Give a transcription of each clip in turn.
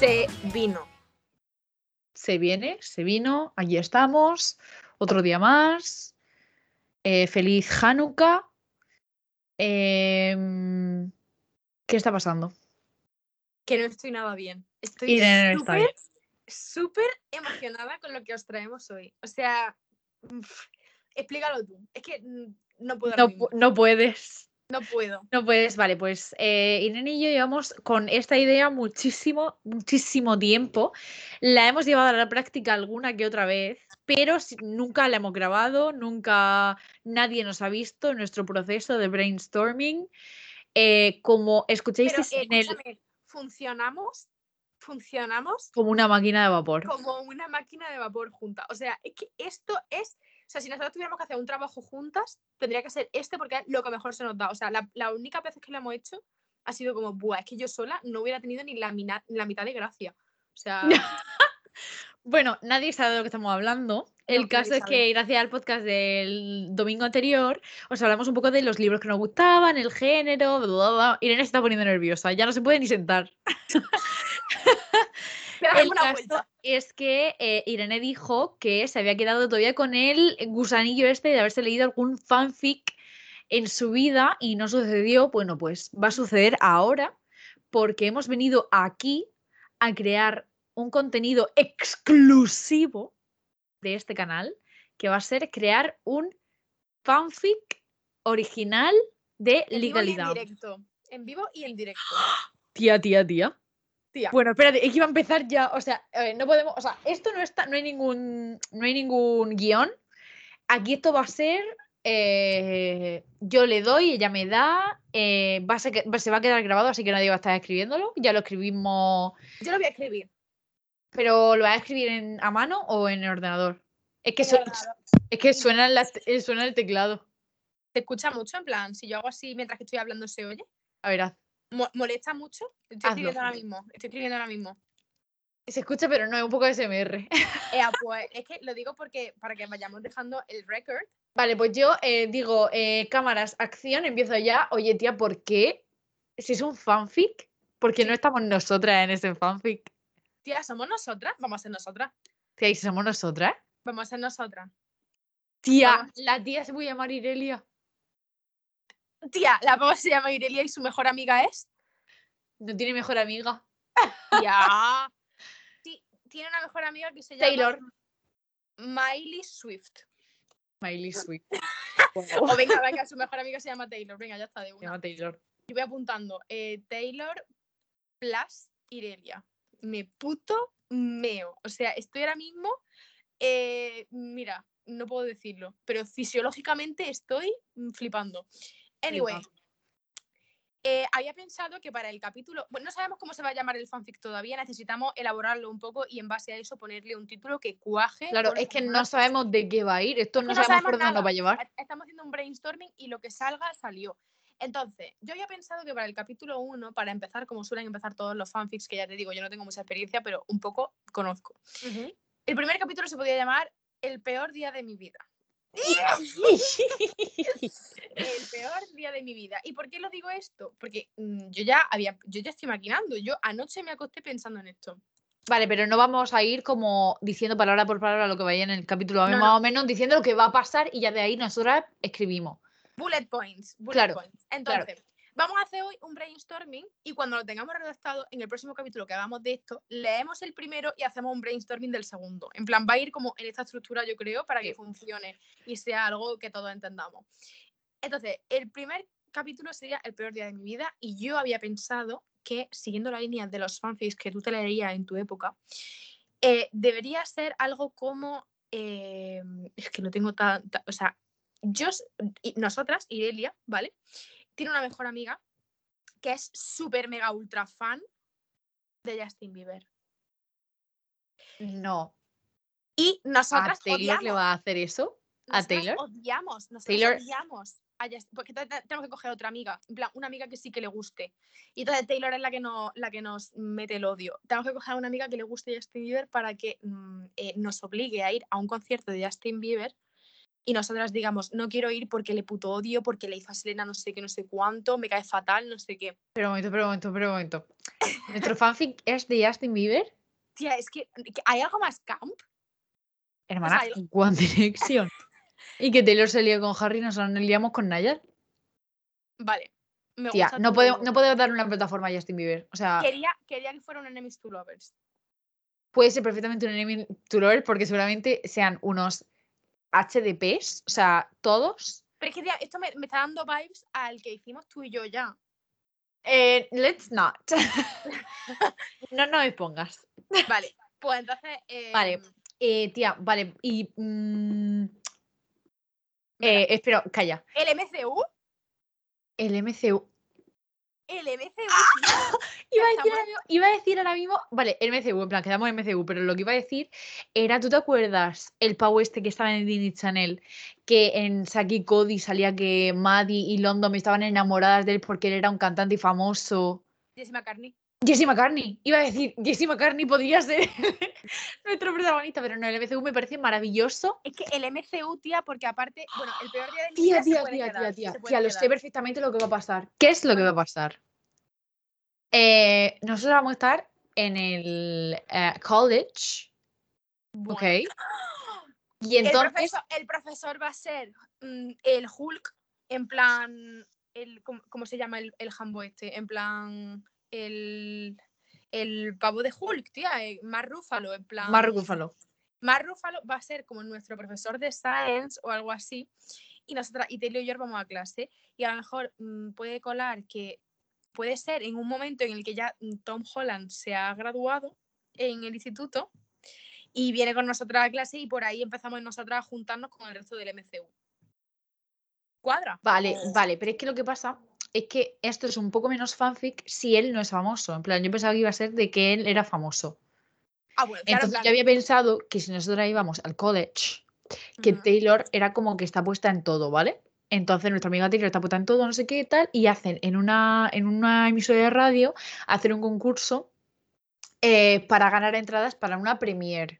se vino. Se viene, se vino, allí estamos, otro día más. Eh, feliz Hanukkah. Em, ¿Qué está pasando? Que no estoy nada bien. Estoy súper, súper emocionada con lo que os traemos hoy. O sea, uf, explícalo tú. Es que mm, no puedo. No, no puedes. No puedo. No puedes, vale, pues eh, Irene y yo llevamos con esta idea muchísimo, muchísimo tiempo. La hemos llevado a la práctica alguna que otra vez, pero nunca la hemos grabado, nunca nadie nos ha visto en nuestro proceso de brainstorming. Eh, como Pero escucháis eh, en el, funcionamos, funcionamos como una máquina de vapor. como una máquina de vapor junta. O sea, es que esto es. O sea, si nosotros tuviéramos que hacer un trabajo juntas, tendría que ser este porque es lo que mejor se nos da. O sea, la, la única vez que lo hemos hecho ha sido como, buah, es que yo sola no hubiera tenido ni la, mina- la mitad de gracia. O sea, Bueno, nadie sabe de lo que estamos hablando. El No, caso es que gracias al podcast del domingo anterior os hablamos un poco de los libros que nos gustaban, el género, bla, bla, bla. Irene se está poniendo nerviosa, ya no se puede ni sentar. El caso es que eh, Irene dijo que se había quedado todavía con el gusanillo este de haberse leído algún fanfic en su vida y no sucedió. Bueno, pues va a suceder ahora porque hemos venido aquí a crear un contenido exclusivo de este canal que va a ser crear un fanfic original de En vivo y en legalidad. directo. En vivo y en directo. Tía, tía, tía. Tía. Bueno, espérate, es que iba a empezar ya. O sea, ver, no podemos. O sea, esto no está, no hay ningún, no hay ningún guion. Aquí esto va a ser. eh, yo le doy, ella me da. eh, va a ser se va a quedar grabado, así que nadie va a estar escribiéndolo. Ya lo escribimos. Yo lo voy a escribir. Pero ¿lo vas a escribir en, a mano o en el ordenador? Es que, su- es que suena, la- eh, suena el teclado. ¿Te escucha mucho? En plan, si yo hago así mientras que estoy hablando, ¿se oye? A ver, haz. Mo- ¿Molesta mucho? Estoy Hazlo. escribiendo ahora mismo. Estoy escribiendo ahora mismo. Se escucha, pero no, es un poco SMR. Ea, pues es que lo digo porque para que vayamos dejando el record. Vale, pues yo eh, digo, eh, cámaras, acción, empiezo ya. Oye, tía, ¿por qué? Si es un fanfic, ¿por qué no estamos nosotras en ese fanfic? Tía, ¿somos nosotras? Vamos a ser nosotras. Tía, ¿y si somos nosotras? Vamos a ser nosotras. Tía, Vamos. la tía se voy a llamar Irelia. Tía, la pava se llama Irelia y su mejor amiga es. No tiene mejor amiga. Tía. Ti- Tiene una mejor amiga que se llama Taylor. Miley Swift. Miley Sweet. O venga, venga, su mejor amiga se llama Taylor. Venga, ya está de Se una. llama Taylor. Y voy apuntando. eh, Taylor plus Irelia. Me puto meo. O sea, estoy ahora mismo. eh, mira, no puedo decirlo, pero fisiológicamente estoy flipando. Anyway, eh, había pensado que para el capítulo. Bueno, no sabemos cómo se va a llamar el fanfic todavía, necesitamos elaborarlo un poco y en base a eso ponerle un título que cuaje. Claro, es que no sabemos de qué va a ir. Esto no no sabemos sabemos por dónde nos va a llevar. est- Estamos haciendo un brainstorming y lo que salga salió. Entonces, yo había pensado que para el capítulo 1, para empezar, como suelen empezar todos los fanfics, que ya te digo, yo no tengo mucha experiencia, pero un poco conozco. El primer capítulo se podía llamar El peor día de mi vida. El peor día de mi vida. ¿Y por qué lo digo esto? Porque mm, yo ya había, yo ya estoy maquinando. Yo anoche me acosté pensando en esto. Vale, pero no vamos a ir como diciendo palabra por palabra lo que vaya en el capítulo, No, más no. o menos diciendo lo que va a pasar y ya de ahí nosotras escribimos. Bullet points. Bullet Claro, points. Entonces, vamos a hacer hoy un brainstorming y cuando lo tengamos redactado, en el próximo capítulo que hagamos de esto, leemos el primero y hacemos un brainstorming del segundo. En plan, va a ir como en esta estructura, yo creo, para que funcione y sea algo que todos entendamos. Entonces, el primer capítulo sería el peor día de mi vida y yo había pensado que, siguiendo la línea de los fanfics que tú te leerías en tu época, eh, debería ser algo como... eh, es que no tengo tanta... O sea, yo, y nosotras, Irelia, ¿vale? Tiene una mejor amiga que es súper mega ultra fan de Justin Bieber. No. Y ¿A nosotras Taylor le va a hacer eso? ¿A Taylor? odiamos, nosotras Taylor- odiamos a Justin- porque te- te- tenemos que coger otra amiga, en plan, una amiga que sí que le guste. Y entonces Taylor es la que, no, la que nos mete el odio. Tenemos que coger a una amiga que le guste Justin Bieber para que mm, eh, nos obligue a ir a un concierto de Justin Bieber y nosotras digamos, no quiero ir porque le puto odio, porque le hizo a Selena no sé qué, no sé cuánto, me cae fatal, no sé qué. Pero un momento, pero un momento, pero un momento. ¿Nuestro fanfic es de Justin Bieber? Tía, es que, ¿hay algo más camp? Hermana, hay- One Direction. y que Taylor se lió con Harry y nosotros nos liamos con Nayar. Vale. Me Tía, gusta no podemos, no podemos dar una plataforma a Justin Bieber. O sea, Quería, quería que fuera un enemies to lovers. puede ser perfectamente un enemy to lover porque seguramente sean unos HDPs, o sea, todos. Pero es que tía, esto me, me está dando vibes al que hicimos tú y yo ya. Eh, let's not. no, no me pongas. Vale, pues entonces. Vale. em, Eh, tía, vale, y. mm, eh, espera, calla. El MCU. El MCU. El MCU. Iba a, decir Estamos- ahora mismo, iba a decir ahora mismo, vale, el MCU, en plan, quedamos en MCU, pero lo que iba a decir era, ¿tú te acuerdas el pavo este que estaba en Disney Channel? Que en Saki Cody salía que Maddie y London estaban enamoradas de él porque él era un cantante famoso. Jesse McCartney. Jesse McCartney, iba a decir, Jesse McCartney podría ser nuestro protagonista, pero no, el MCU me parece maravilloso. Es que el MCU, tía, porque aparte, bueno, el peor día de mi Tía, tía, tía, quedar, tía, tía, tía, lo sé perfectamente lo que va a pasar. ¿Qué es lo que va a pasar? Eh, nosotros vamos a estar en el eh, college, Bueno. ¿ok? Y El entonces, profesor, el profesor va a ser mm, el Hulk, en plan. El, ¿cómo, cómo se llama el, el jambo este? En plan. El, el pavo de Hulk, tía. eh, Más Rúfalo, en plan. Mark Ruffalo. Mark Ruffalo va a ser como nuestro profesor de Science o algo así. Y nosotras, y Taylor y yo vamos a clase. Y a lo mejor mm, puede colar que puede ser en un momento en el que ya mm, Tom Holland se ha graduado en el instituto y viene con nosotras a clase y por ahí empezamos nosotras a juntarnos con el resto del MCU. ¿Cuadra? Vale, O- vale, pero es que lo que pasa es que esto es un poco menos fanfic si él no es famoso. En plan, yo pensaba que iba a ser de que él era famoso. Ah, bueno, claro, Entonces en yo había pensado que si nosotros íbamos al college, que. Taylor era como que está puesta en todo, ¿vale? Entonces nuestra amiga Taylor está puesta en todo, no sé qué tal, y hacen en una, en una emisora de radio, hacen un concurso eh, para ganar entradas para una premiere.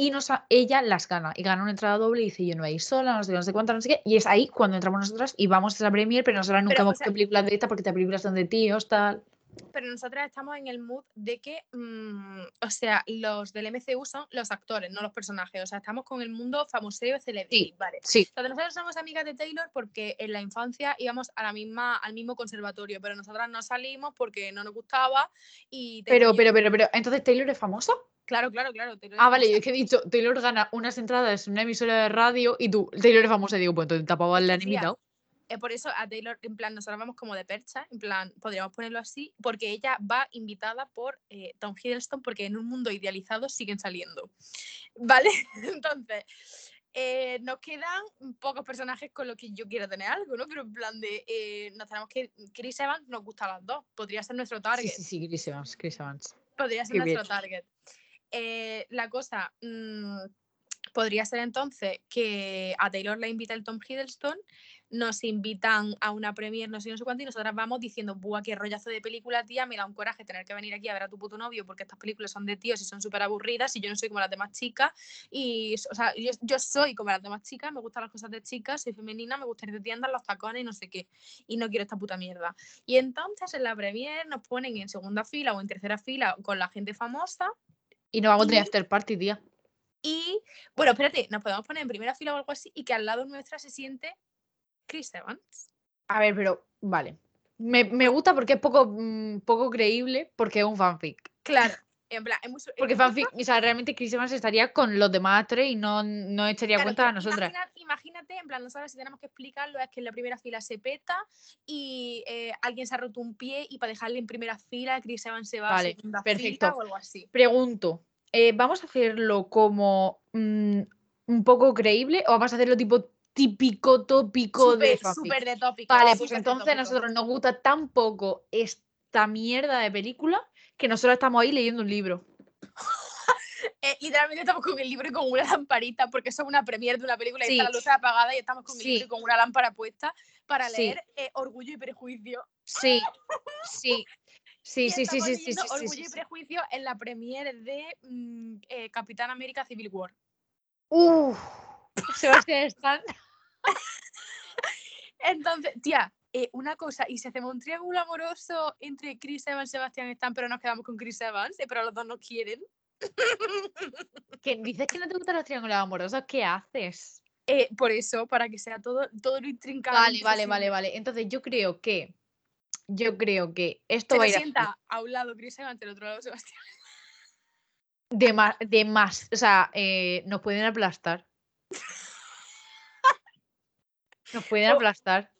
Y nos, ella las gana, y gana una entrada doble y dice, yo no voy a ir sola, no sé no sé cuánto, no sé qué. Y es ahí cuando entramos nosotras y vamos a esa premiere, pero nosotras nunca hemos visto películas de esta porque estas películas son de tíos, tal. pero nosotras estamos en el mood de que, mm, o sea, los del MCU son los actores, no los personajes. O sea, estamos con el mundo famoseo celebrity, vale. Sí, Entonces nosotros somos amigas de Taylor porque en la infancia íbamos a la misma, al mismo conservatorio, pero nosotras no salimos porque no nos gustaba y pero, pero, pero, pero, entonces Taylor es famosa. Claro, claro, claro. Taylor Ah, vale, yo es que he dicho, Taylor gana unas entradas en una emisora de radio y tú, Taylor es famosa, y digo, pues entonces tapaba le han invitado. Eh, por eso a Taylor, en plan, nosotros vamos como de percha, en plan, podríamos ponerlo así, porque ella va invitada por eh, Tom Hiddleston, porque en un mundo idealizado siguen saliendo. ¿Vale? Entonces, eh, nos quedan pocos personajes con los que yo quiero tener algo, ¿no? Pero en plan de, eh, nos tenemos que, Chris Evans nos gusta a las dos, podría ser nuestro Sí, target. sí, sí, Chris Evans, Chris Evans. Podría ser Qué nuestro bien. target. Eh, la cosa mm, podría ser entonces que a Taylor la invita el Tom Hiddleston, nos invitan a una premiere, no sé, no sé cuánto, y nosotras vamos diciendo, buah, qué rollazo de película, tía, me da un coraje tener que venir aquí a ver a tu puto novio porque estas películas son de tíos y son súper aburridas y yo no soy como las demás chicas. Y, o sea, yo, yo soy como las demás chicas, me gustan las cosas de chicas, soy femenina, me gusta ir de tiendas, los tacones y no sé qué. Y no quiero esta puta mierda. Y entonces en la premiere nos ponen en segunda fila o en tercera fila con la gente famosa Y no vamos a tener after party, tía. y, bueno, espérate, nos podemos poner en primera fila o algo así y que al lado nuestra se siente Chris Evans. A ver, pero, vale. Me, me gusta porque es poco, mm, poco creíble porque es un fanfic. Claro, en plan, es muy... Porque fanfic, o sea, realmente Chris Evans estaría con los demás tres y no, no echaría Claro, cuenta a nosotras. Imagínate, en plan, nosotros si tenemos que explicarlo es que en la primera fila se peta y eh, alguien se ha roto un pie y para dejarle en primera fila, Chris Evans se va Vale, a segunda perfecto. fila o algo así. Pregunto, eh, ¿vamos a hacerlo como mm, un poco creíble o vamos a hacerlo tipo típico, tópico de Súper, de tópico. Vale, pues entonces a nosotros nos gusta tan poco esta mierda de película que nosotros estamos ahí leyendo un libro. Eh, literalmente estamos con el libro y con una lamparita porque eso es una premiere de una película y Sí. está la luz apagada y estamos con el Sí. libro y con una lámpara puesta para Sí. leer eh, Orgullo y Prejuicio. Sí, sí. Sí, sí, sí, sí, sí, Orgullo y. Prejuicio en la premiere de mm, eh, Capitán América Civil War. Uf, Sebastián Stan. Entonces, tía, eh, una cosa, y si hacemos un triángulo amoroso entre Chris Evans y Sebastián Stan, pero nos quedamos con Chris Evans, eh, pero los dos no quieren. ¿Qué, dices que no te gustan los triángulos amorosos, ¿qué haces? Eh, por eso, para que sea todo, todo lo intrincado. Vale, vale, vale, vale. Entonces yo creo que. Yo creo que esto Se va a ir así. sienta a un lado Chris Evans, del otro lado Sebastián. de más, de más. O sea, eh, nos pueden aplastar. Nos pueden Oh. aplastar.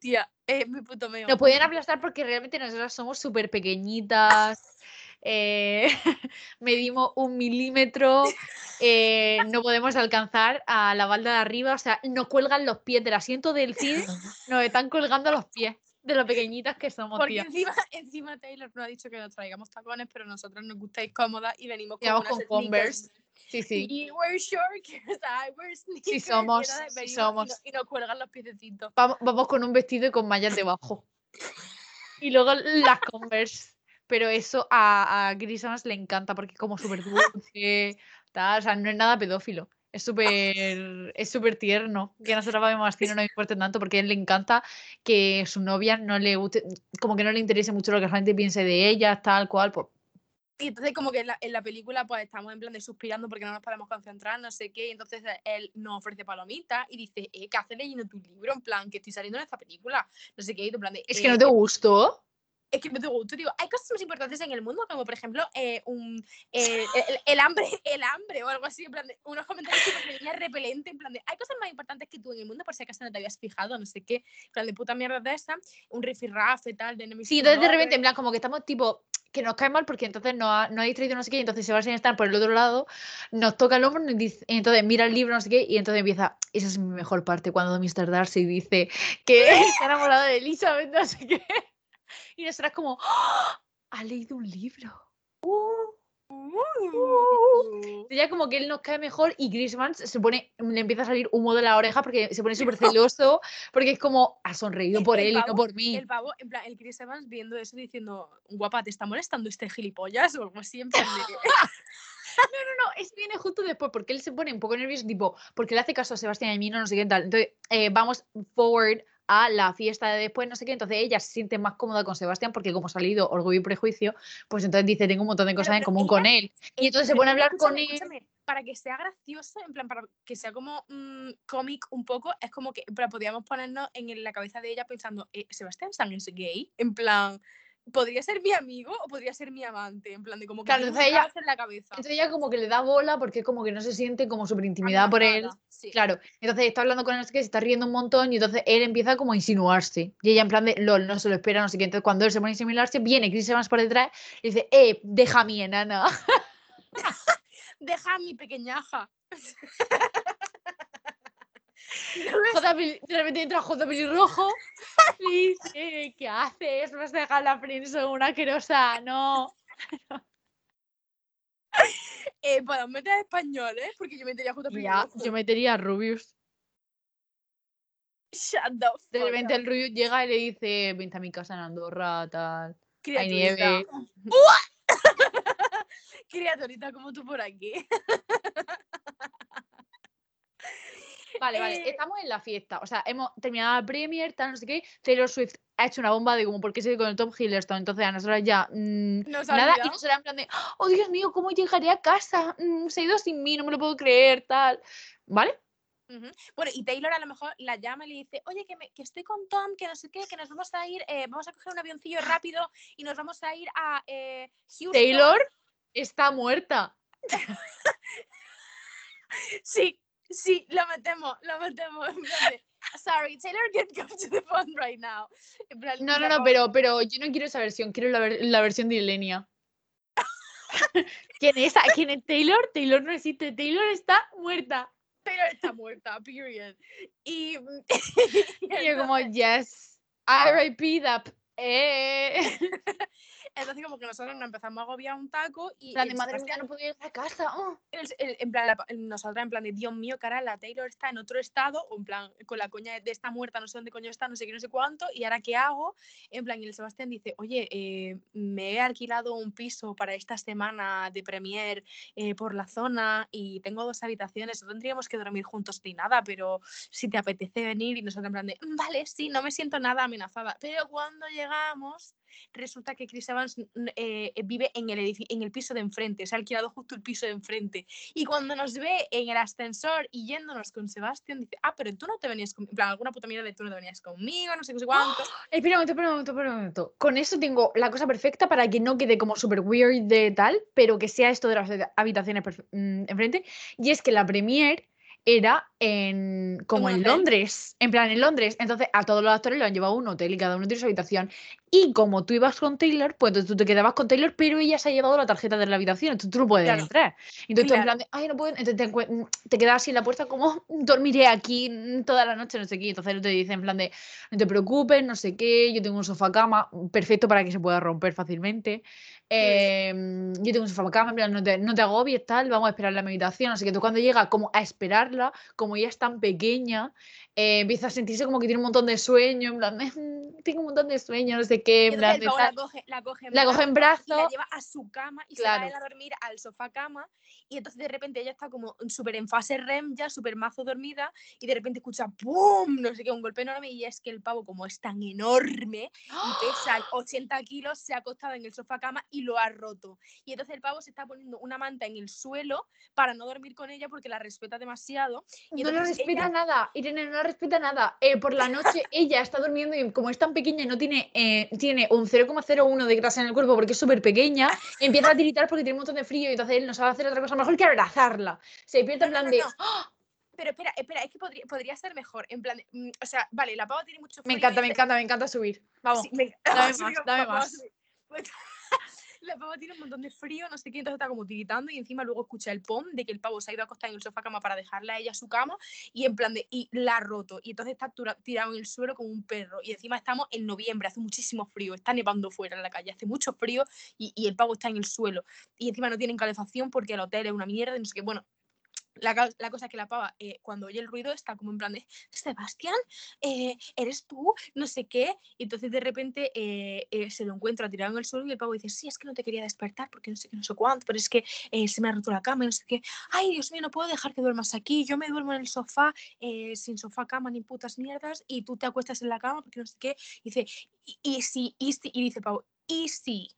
Tía, es mi puto meo. Nos pueden aplastar porque realmente nosotras somos súper pequeñitas. Eh, medimos un milímetro. eh, no podemos alcanzar a la balda de arriba. O sea, nos cuelgan los pies del asiento del cine. Nos están colgando los pies de lo pequeñitas que somos, Porque tía. encima, encima Taylor nos ha dicho que nos traigamos tacones, pero nosotros nos gustáis cómodas y venimos con, unas con. Converse. Sí, sí. Y we're shorts, I wear sneakers. somos, sí venimos y somos. nos- Y nos cuelgan los piececitos. Vamos, vamos con un vestido y con mallas debajo. Y luego las Converse. Pero eso a, a Chris Evans le encanta porque es como súper dulce, tal. O sea, no es nada pedófilo. Es súper es súper tierno. Que a nosotros vamos así no nos importa tanto porque a él le encanta que su novia no le guste, como que no le interese mucho lo que la gente piense de ella, tal cual. Pues, Y entonces como que en la, en la película pues estamos en plan de suspirando porque no nos podemos concentrar, no sé qué, y entonces eh, él nos ofrece palomitas y dice, eh, ¿qué haces leyendo tu libro? En plan, que estoy saliendo en esta película, no sé qué, y en plan de, es "Eh, que no te gustó. Es que te gusta, digo, hay cosas más importantes en el mundo, como por ejemplo eh, un, eh, el, el hambre, el hambre o algo así, en plan de, unos comentarios de niña repelente, en plan de, hay cosas más importantes que tú en el mundo por si acaso no te habías fijado, no sé qué, en plan de puta mierda de esa, un rifirrafe tal, de enemies Sí, to entonces de repente, en plan, como que estamos tipo, que nos cae mal porque entonces no ha, no ha distraído no sé qué, y entonces Sebastián está por el otro lado, nos toca el hombro y, dice, y entonces mira el libro, no sé qué, y entonces empieza, esa es mi mejor parte, cuando Mr. Darcy dice que está enamorado de Elizabeth, no sé qué. Y nosotras como, ¡Ah! ha leído un libro. Uh. Ya como que él nos cae mejor y Chris Evans se pone, le empieza a salir humo de la oreja porque se pone súper celoso, porque es como, ha sonreído por el él y no por mí. El pavo, en plan, el Chris Evans viendo eso diciendo, guapa, ¿te está molestando este gilipollas? O en plan de... No, no, es viene justo después, porque él se pone un poco nervioso, tipo, porque le hace caso a Sebastián y a mí, no, no sé qué tal. Entonces, eh, vamos forward a la fiesta de después, no sé qué. Entonces, ella se siente más cómoda con Sebastián, porque como ha salido Orgullo y Prejuicio, pues entonces dice, tengo un montón de Pero- cosas en común ella- con él. Y entonces se pone a hablar con él. para que sea gracioso, en plan, para que sea como un cómic un poco, es como que pero podríamos ponernos en la cabeza de ella pensando, eh, Sebastián Stan es gay, en plan, podría ser mi amigo o podría ser mi amante, en plan de como que Claro, entonces ella- en la cabeza. Entonces ella como que le da bola porque como que no se siente como súper intimidada por él. Sí. Claro, entonces está hablando con él, qué, se está riendo un montón y entonces él empieza como a insinuarse. Y ella en plan de, lol, no se lo espera, no sé qué. Entonces cuando él se pone a insinuarse, viene Chris Evans por detrás y dice, eh, deja a mi enana. Deja a mi pequeñaja. De repente entra J. Pelirrojo y dice, ¿qué haces? Vas a dejar la prensa una asquerosa, no. eh, para meter español, ¿eh? Porque yo metería justo Ya, yo metería a Rubius. Shut the De repente up, el Rubius llega y le dice, vente a mi casa en Andorra, tal. Hay nieve. Criaturita como tú por aquí. Vale, vale, Eh, estamos en la fiesta. O sea, hemos terminado la premier, tal, no sé qué. Taylor Swift ha hecho una bomba de como por qué se ve con el Tom Hiddleston. Entonces a nosotros ya mm, Nos nada. Y nosotros en plan de, oh Dios mío, ¿cómo llegaré a casa? Mm, se ha ido sin mí, no me lo puedo creer, tal. ¿Vale? Bueno, y Taylor a lo mejor la llama y le dice, oye, que, me- que estoy con Tom, que no sé qué, que nos vamos a ir, eh, vamos a coger un avioncillo rápido y nos vamos a ir a eh, Houston. Taylor está muerta. Sí, sí, lo metemos, lo metemos. Sorry, Taylor can't come to the phone right now. No, no, no, pero, pero yo no quiero esa versión, quiero la, ver- la versión de Ilenia. ¿Quién es? esa? ¿Quién es Taylor? Taylor no existe, Taylor está muerta. Taylor está muerta, period. Y, Y yo como, yes, RIP that Eh. Entonces como que nosotros nos empezamos a agobiar un taco y... En plan de madre mía, no puedo ir a casa. oh". el- el- en plan, nosotras en plan de Dios mío, cara, la Taylor está en otro estado, o en plan, con la coña de esta muerta, no sé dónde coño está, no sé qué, no sé cuánto, y ahora qué hago, en plan, y el Sebastián dice, oye, eh, me he alquilado un piso para esta semana de premier eh, por la zona y tengo dos habitaciones, no tendríamos que dormir juntos ni nada, pero si te apetece venir y nosotros en plan de, "Mm, vale, sí, no me siento nada amenazada, pero cuando llegamos resulta que Chris Evans mm, eh, vive en el, en el piso de enfrente, se ha alquilado justo el piso de enfrente. Y cuando nos ve en el ascensor y yéndonos con Sebastián, dice, ah, pero tú no te venías conmigo, en plan, alguna puta mierda de tú no te venías conmigo, no sé qué, sé cuánto. Espera un momento, espera un momento, espera un momento. Con eso tengo la cosa perfecta para que no quede como súper weird de tal, pero que sea esto de las habita- habitaciones mm, enfrente. Y es que la premier era en como en? Londres, en plan en Londres. Entonces a todos los actores lo han llevado a un hotel y cada uno tiene su habitación. Y como tú ibas con Taylor, pues entonces tú te quedabas con Taylor, pero ella se ha llevado la tarjeta de la habitación, entonces tú no puedes Claro. entrar. Entonces tú en plan de, ay, no puedo, entonces te, mm, te quedas así en la puerta como, dormiré aquí mm, toda la noche, no sé qué. Entonces te dice en plan de, no te preocupes, no sé qué, yo tengo un sofá cama perfecto para que se pueda romper fácilmente. Em, yo tengo un sofá plan, no te, no te agobies, tal, vamos a esperarla a mi habitación. Así que tú cuando llega como a esperarla, como ella es tan pequeña, eh, empieza a sentirse como que tiene un montón de sueño, en plan, "Mm, tengo un montón de sueño, no sé qué, en plan el de pavo tal". la coge, la coge en La coge en y la lleva a su cama y Claro. se va él a dormir al sofá cama y entonces de repente ella está como súper en fase REM ya, súper mazo dormida y de repente escucha ¡pum! no sé qué, un golpe enorme y es que el pavo como es tan enorme y pesa 80 kilos se ha acostado en el sofá cama y lo ha roto y entonces el pavo se está poniendo una manta en el suelo para no dormir con ella porque la respeta demasiado y no la respeta ella- nada, Irene no la respeta nada. Eh, por la noche ella está durmiendo y como es tan pequeña y no tiene, eh, tiene un 0,01 de grasa en el cuerpo porque es súper pequeña, empieza a tiritar porque tiene un montón de frío y entonces él no sabe hacer otra cosa mejor que abrazarla. Se despierta en No, no, plan no, de, no. "Ah". pero espera, espera, es que podría, podría ser mejor. En plan, de, mm, o sea, vale, la pava tiene mucho me frío. encanta, y me encanta, me encanta subir. Vamos. Sí, me- dame más, dame vamos más. Pues, la pava tiene un montón de frío, no sé qué, entonces está como tiritando y encima luego escucha el pom de que el pavo se ha ido a acostar en el sofá cama para dejarla a ella su cama y en plan de, y la ha roto. Y entonces está tirado en el suelo como un perro. Y encima estamos en noviembre, hace muchísimo frío, está nevando fuera en la calle, hace mucho frío y, y el pavo está en el suelo. Y encima no tienen calefacción porque el hotel es una mierda no sé qué, bueno. La, cosa que la pava, eh, cuando oye el ruido, está como en plan de, Sebastián, eh, ¿eres tú? No sé qué. Entonces de repente eh, se lo encuentra tirado en el suelo y el pavo dice, sí, es que no te quería despertar porque no sé qué, no sé cuánto, pero es que se me ha roto la cama y no sé qué. Ay, Dios mío, no puedo dejar que duermas aquí. Yo me duermo en el sofá, sin sofá, cama ni putas mierdas, y tú te acuestas en la cama porque no sé qué. Y dice, y, y y dice Pau, y si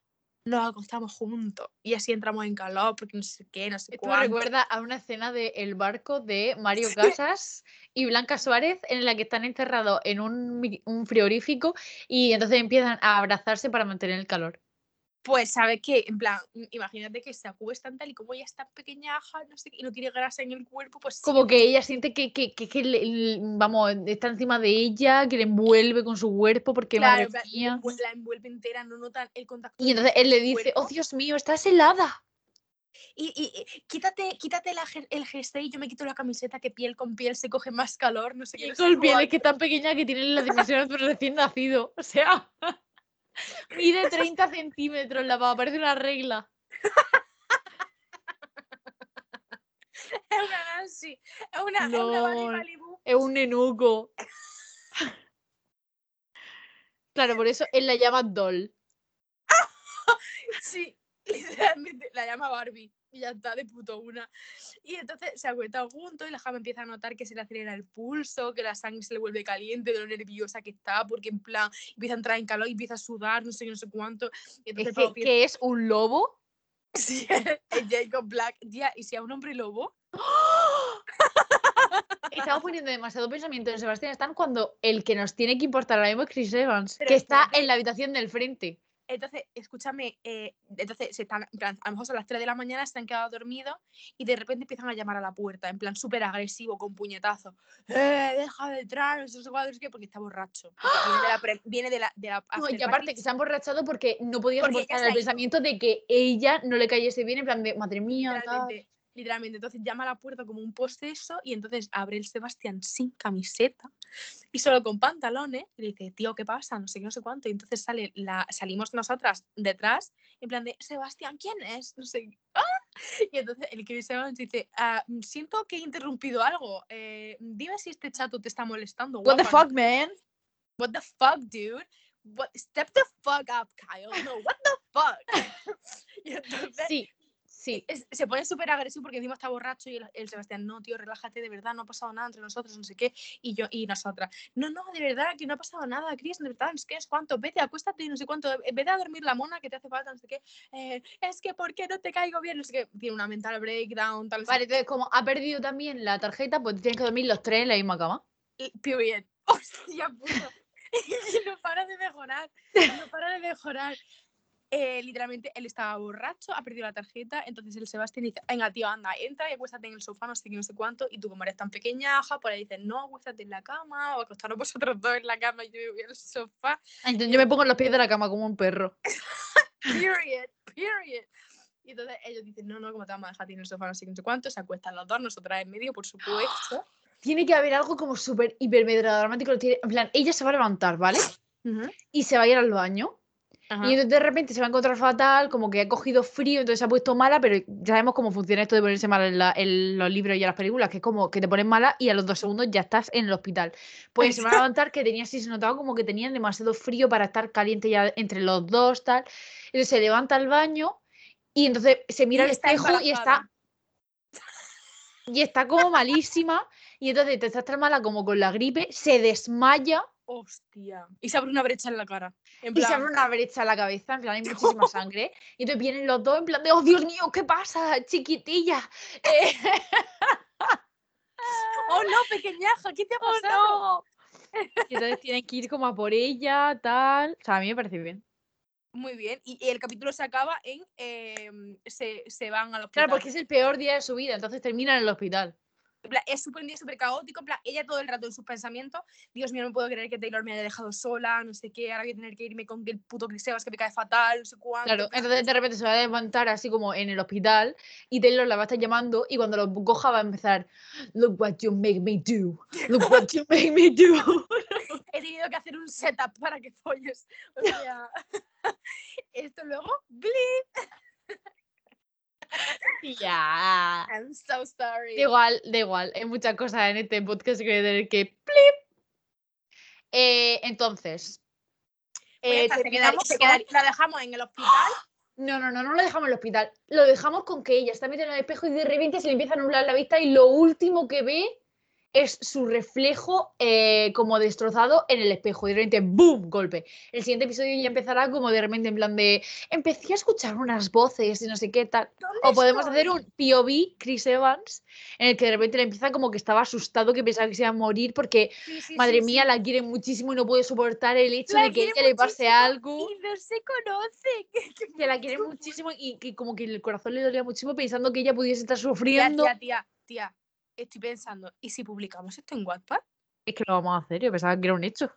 nos acostamos juntos y así entramos en calor porque no sé qué, no sé Esto me recuerda a una escena de El barco de Mario Casas y Blanca Suárez en la que están encerrados en un, un frigorífico y entonces empiezan a abrazarse para mantener el calor. Pues, ¿sabes qué? En plan, im- imagínate que se acuestan tal y como ella es tan pequeñaja, no sé y no tiene grasa en el cuerpo, pues Como que ella siente que, que, que- que le- vamos, está encima de ella, que le envuelve con su cuerpo, porque claro, madre mía. envuel- la envuelve entera, no notan el contacto. Y entonces él le dice, cuerpo. oh Dios mío, estás helada. Y, y- y quítate, quítate la el jersey, yo me quito la camiseta, que piel con piel se coge más calor, no sé qué. Y no sé con piel es que es tan pequeña que tiene las dimensiones de recién nacido. O sea, mide 30 centímetros la pava, parece una regla. Es una Nancy, es una, es Lol. Malibu. Es un nenuco. Claro, por eso él la llama Doll. Sí, literalmente la llama Barbie y ya está de puto una. Y entonces se acuestan juntos y la jama empieza a notar que se le acelera el pulso, que la sangre se le vuelve caliente de lo nerviosa que está, porque en plan empieza a entrar en calor y empieza a sudar, no sé no sé cuánto. Y entonces Es que, piensa, que es un lobo. sí, es Jacob Black, tía, y si a un hombre lobo, Estamos poniendo demasiado pensamiento en Sebastián Stan cuando el que nos tiene que importar ahora mismo es Chris Evans, Pero que está en la habitación del frente. Entonces, escúchame, eh, entonces se están, en plan, a lo mejor son las 3 de la mañana, se han quedado dormidos y de repente empiezan a llamar a la puerta, en plan súper agresivo, con puñetazos. ¡Eh, deja de entrar! No sé cuál es que porque está borracho. porque Viene de la, viene de la, de la No, y aparte party. que se han borrachado porque no podía Porque ella soportar el pensamiento de que ella no le cayese bien, en plan de madre mía, tal. Literalmente. Entonces llama a la puerta como un poseso y entonces abre el Sebastián sin camiseta y solo con pantalones y le dice, tío, ¿qué pasa? No sé qué, no sé cuánto. Y entonces sale la, salimos nosotras detrás en plan de, Sebastián, ¿quién es? No sé. ¡Ah! Y entonces el Chris Evans dice, ah, siento que he interrumpido algo. Eh, dime si este chato te está molestando. What the guapa". fuck, man? What the fuck, dude? What, step the fuck up, Kyle. No, what the fuck? y entonces Sí, sí. es- se pone súper agresivo porque encima está borracho y el, el Sebastián, no, tío, relájate, de verdad, no ha pasado nada entre nosotros, no sé qué. Y yo, y nosotras, no, no, de verdad, que no ha pasado nada, Chris, de verdad, no sé qué, es cuánto, vete, acuéstate, no sé cuánto, eh, vete a dormir la mona que te hace falta, no sé qué. eh, es que, ¿por qué no te caigo bien? No sé qué, tiene una mental breakdown, tal, Vale, entonces como ha perdido también la tarjeta, pues tienes que dormir los tres en la misma cama. y- period. Hostia puta. Y no para de mejorar. No para de mejorar. Eh, literalmente él estaba borracho, ha perdido la tarjeta, entonces el Sebastián dice, venga tío, anda, entra y acuéstate en el sofá, no sé qué, no sé cuánto, y tú como eres tan pequeñaja, por ahí dices, no, acuéstate en la cama, o acostaros vosotros dos en la cama y yo voy al sofá, Entonces yo me pongo en los pies de la cama como un perro. period, period. Y entonces ellos dicen, no, no, como te vamos a dejar ti en el sofá, no sé qué, no sé cuánto, se acuestan los dos, nosotras en medio, por supuesto. Tiene que haber algo como súper hiper dramático. En plan, ella se va a levantar, ¿vale? Y se va a ir al baño. Ajá. Y entonces de repente se va a encontrar fatal, como que ha cogido frío, entonces se ha puesto mala, pero ya sabemos cómo funciona esto de ponerse mala en, la- en los libros y en las películas, que es como que te pones mala y a los dos segundos ya estás en el hospital. Pues se va a levantar que tenía así, se notaba como que tenían demasiado frío para estar caliente ya entre los dos, tal. Entonces se levanta al baño y entonces se mira Y al está espejo y está, y está como malísima. Y entonces te está tan mala como con la gripe, se desmaya Hostia. Y se abre una brecha en la cara. En y se abre una brecha en la cabeza, en plan hay muchísima sangre. Y entonces vienen los dos en plan de, oh Dios mío, ¿qué pasa, chiquitilla? Eh, oh no, pequeñaja, ¿qué te ha ¡Oh, pasado? no! Y entonces tienen que ir como a por ella, tal. O sea, a mí me parece bien. Muy bien. Y, y el capítulo se acaba en. em, se, se van al hospital. Claro, porque es el peor día de su vida, entonces termina en el hospital. Es súper un día súper caótico. plan, ella todo el rato en sus pensamientos. Dios mío, no puedo creer que Taylor me haya dejado sola, no sé qué. Ahora voy a tener que irme con el puto Chris Evans que me cae fatal, no sé cuánto. Claro, plan, entonces de repente se va a levantar así como en el hospital y Taylor la va a estar llamando y cuando lo coja va a empezar, look what you make me do, look what you make me do. He tenido que hacer un setup para que folles. O sea, esto luego, bleep. Ya. I'm so sorry. Da igual, da igual. Hay muchas cosas en este podcast que voy a tener que plip. Eh, entonces. Pues eh, queda- la dejamos en el hospital. No, no, no, no lo dejamos en el hospital. Lo dejamos con que ella está metida en el espejo y de repente se le empieza a nublar la vista y lo último que ve es su reflejo eh, como destrozado en el espejo. Y de repente, ¡boom! Golpe. El siguiente episodio ya empezará como de repente en plan de empecé a escuchar unas voces y no sé qué tal. ¿Dónde O podemos hacer un POV Chris Evans en el que de repente le empieza como que estaba asustado, que pensaba que se iba a morir porque, Sí, sí, madre sí, mía, la quiere muchísimo y no puede soportar el hecho La de que ella le pase algo. Y no se conoce. Que la quiere muchísimo y que como que el corazón le dolía muchísimo pensando que ella pudiese estar sufriendo. tía, tía, tía. Estoy pensando, ¿y si publicamos esto en Wattpad? Es que lo vamos a hacer, yo pensaba que era un hecho.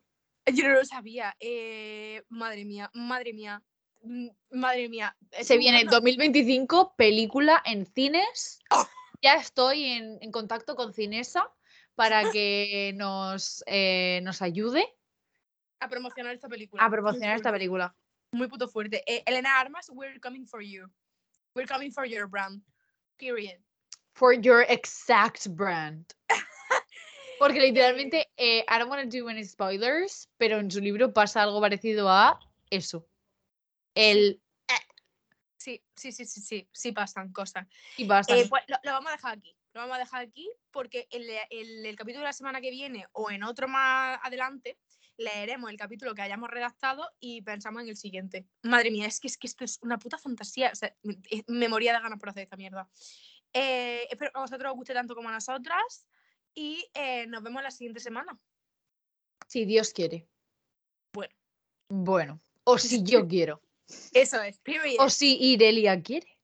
Yo no lo sabía. Eh, madre mía, madre mía. mm, Madre mía. Se viene buscando- 2025, película en cines. ¡Oh! Ya estoy en, en contacto con Cinesa para que nos, eh, nos ayude a promocionar esta película. a promocionar esta película. Muy puto fuerte. Eh, Elena Armas, we're coming for you. We're coming for your brand. Period. For your exact brand. Porque literalmente, eh, I don't want to do any spoilers, pero en su libro pasa algo parecido a eso. El Sí, sí, sí, sí, sí, sí pasan cosas. y. Eh, pues lo, lo vamos a dejar aquí. Lo vamos a dejar aquí porque el, el- el capítulo de la semana que viene o en otro más adelante leeremos el capítulo que hayamos redactado y pensamos en el siguiente. Madre mía, es que, es que esto es una puta fantasía. O sea, me- eh, me moría de ganas por hacer esta mierda. Eh, espero que a vosotros os guste tanto como a nosotras y eh, nos vemos la siguiente semana. Si Dios quiere. Bueno. Bueno. O si yo quiero. Eso es, period. O si Irelia quiere.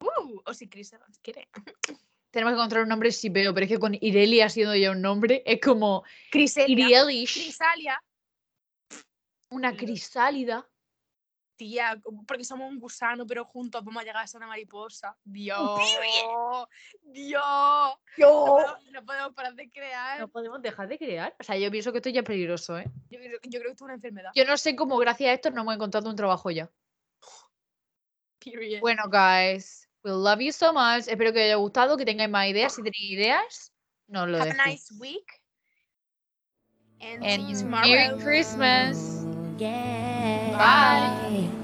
Uh, o si Chris Evans quiere. Tenemos que encontrar un nombre si veo, pero es que con Irelia siendo ya un nombre, es como Criselia. Crisalia. una crisálida. Tía, porque somos un gusano, pero juntos vamos a llegar a ser una mariposa. Dios, Dios. No Yo. podemos, no podemos parar de crear. No podemos dejar de crear. O sea, yo pienso que esto ya es peligroso, ¿eh? Yo, yo creo que esto es una enfermedad. Yo no sé cómo gracias a esto no hemos encontrado un trabajo ya. Period. Bueno, guys, we love you so much. Espero que os haya gustado, que tengáis más ideas. Si tenéis ideas, nos lo Have a nice week. And see you And tomorrow. Merry Christmas. Yeah. Bye.